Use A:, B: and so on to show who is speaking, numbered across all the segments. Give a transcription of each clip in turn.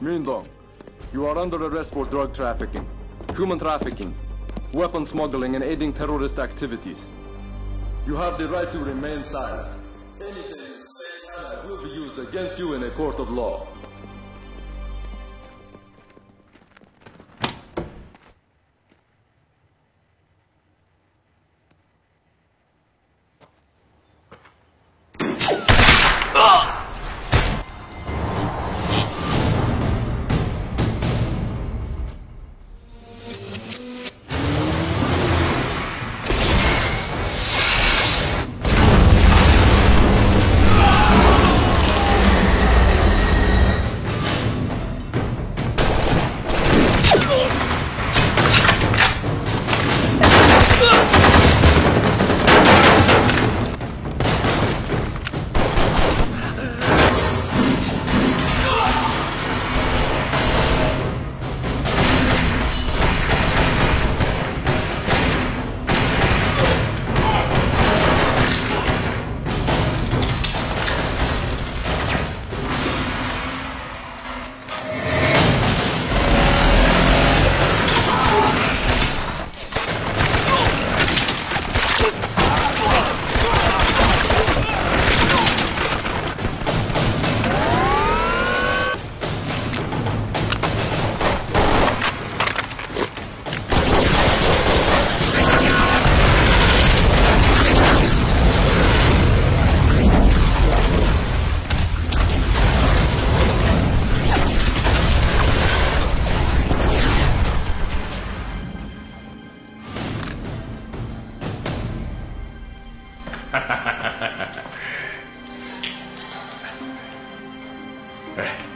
A: Mindong, you are under arrest for drug trafficking, human trafficking, weapon smuggling, and aiding terrorist activities. You have the right to remain silent. Anything you say uh, will be used against you in a court of law. Okay.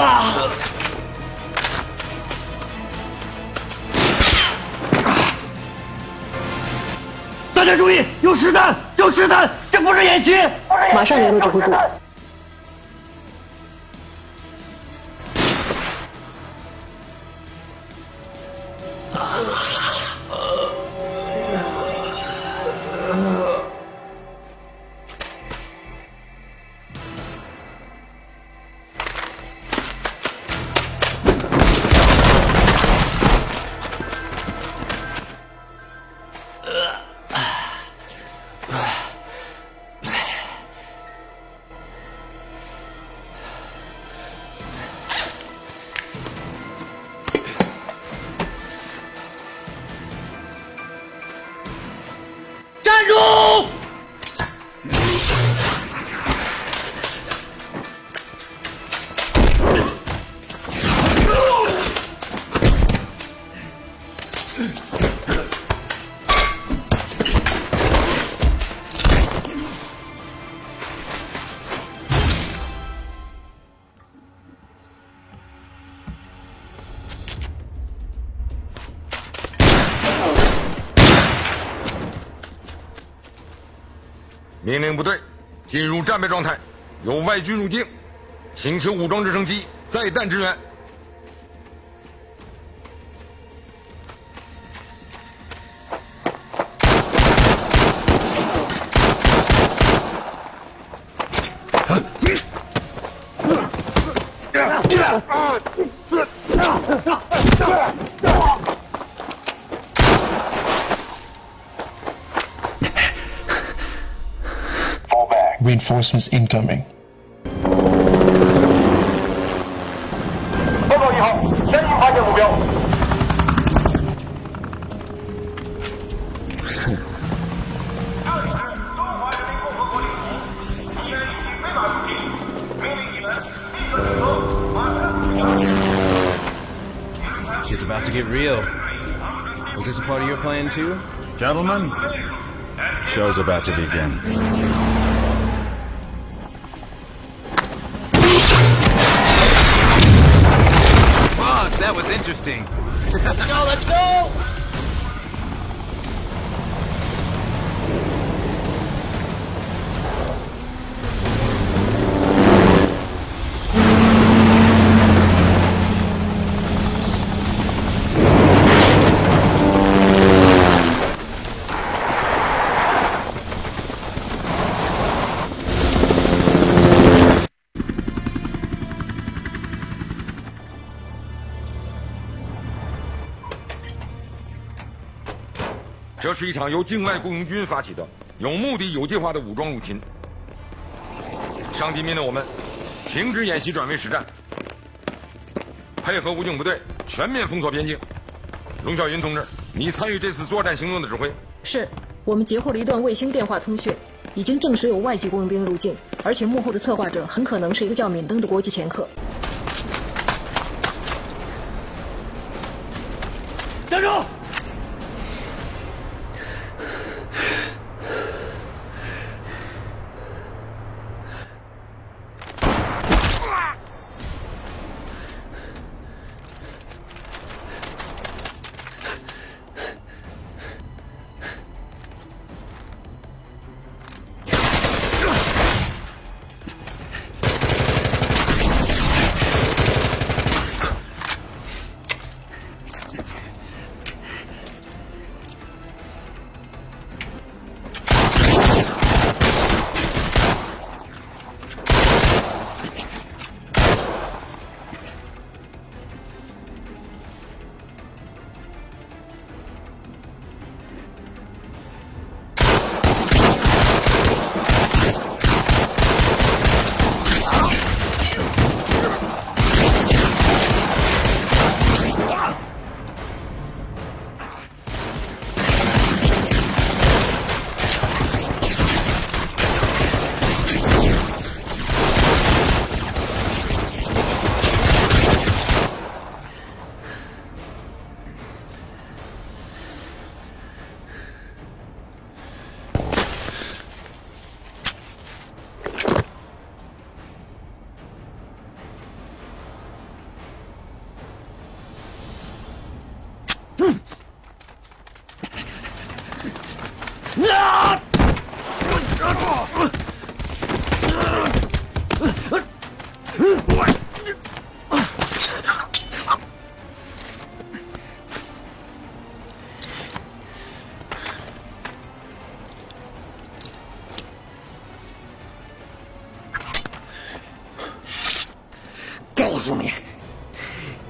B: 啊大家注意，有实弹，有实弹，这不是演习。
C: 马上联络指挥部。
B: 啊
D: 命令部队进入战备状态，有外军入境，请求武装直升机载弹支援。
E: reinforcements incoming.
F: It's about to get real. Was this a part of your plan too?
G: Gentlemen,
C: show's about to begin.
G: Interesting.
B: Let's go, let's go!
D: 这是一场由境外雇佣军发起的、有目的、有计划的武装入侵。上级命令我们停止演习，转为实战，配合武警部队全面封锁边境。龙小云同志，你参与这次作战行动的指挥。
F: 是我们截获了一段卫星电话通讯，已经证实有外籍雇佣兵入境，而且幕后的策划者很可能是一个叫敏登的国际掮客。
B: 告诉你，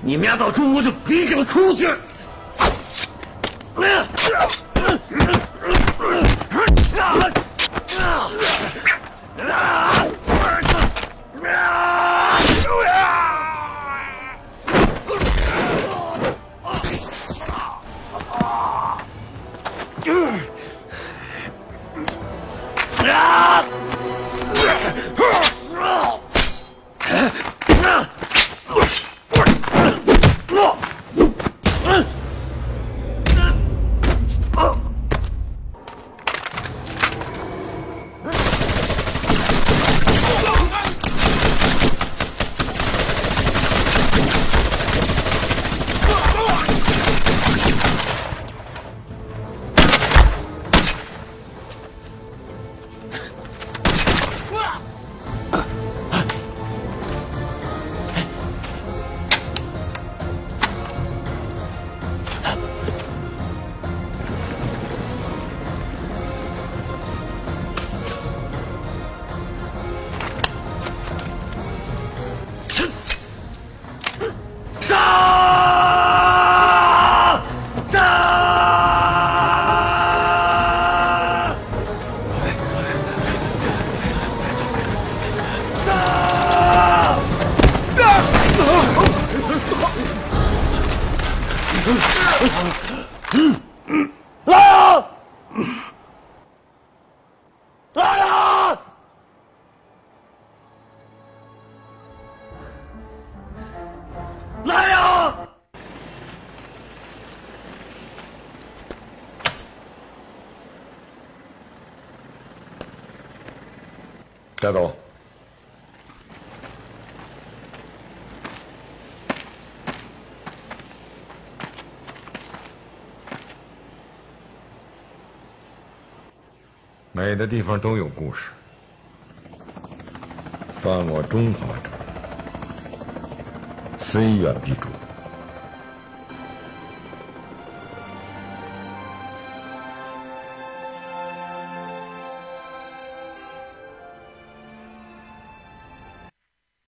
B: 你们要到中国就别想出去！嗯嗯，来呀，来呀，来呀，
D: 带走。每的地方都有故事，犯我中华者，虽远必诛。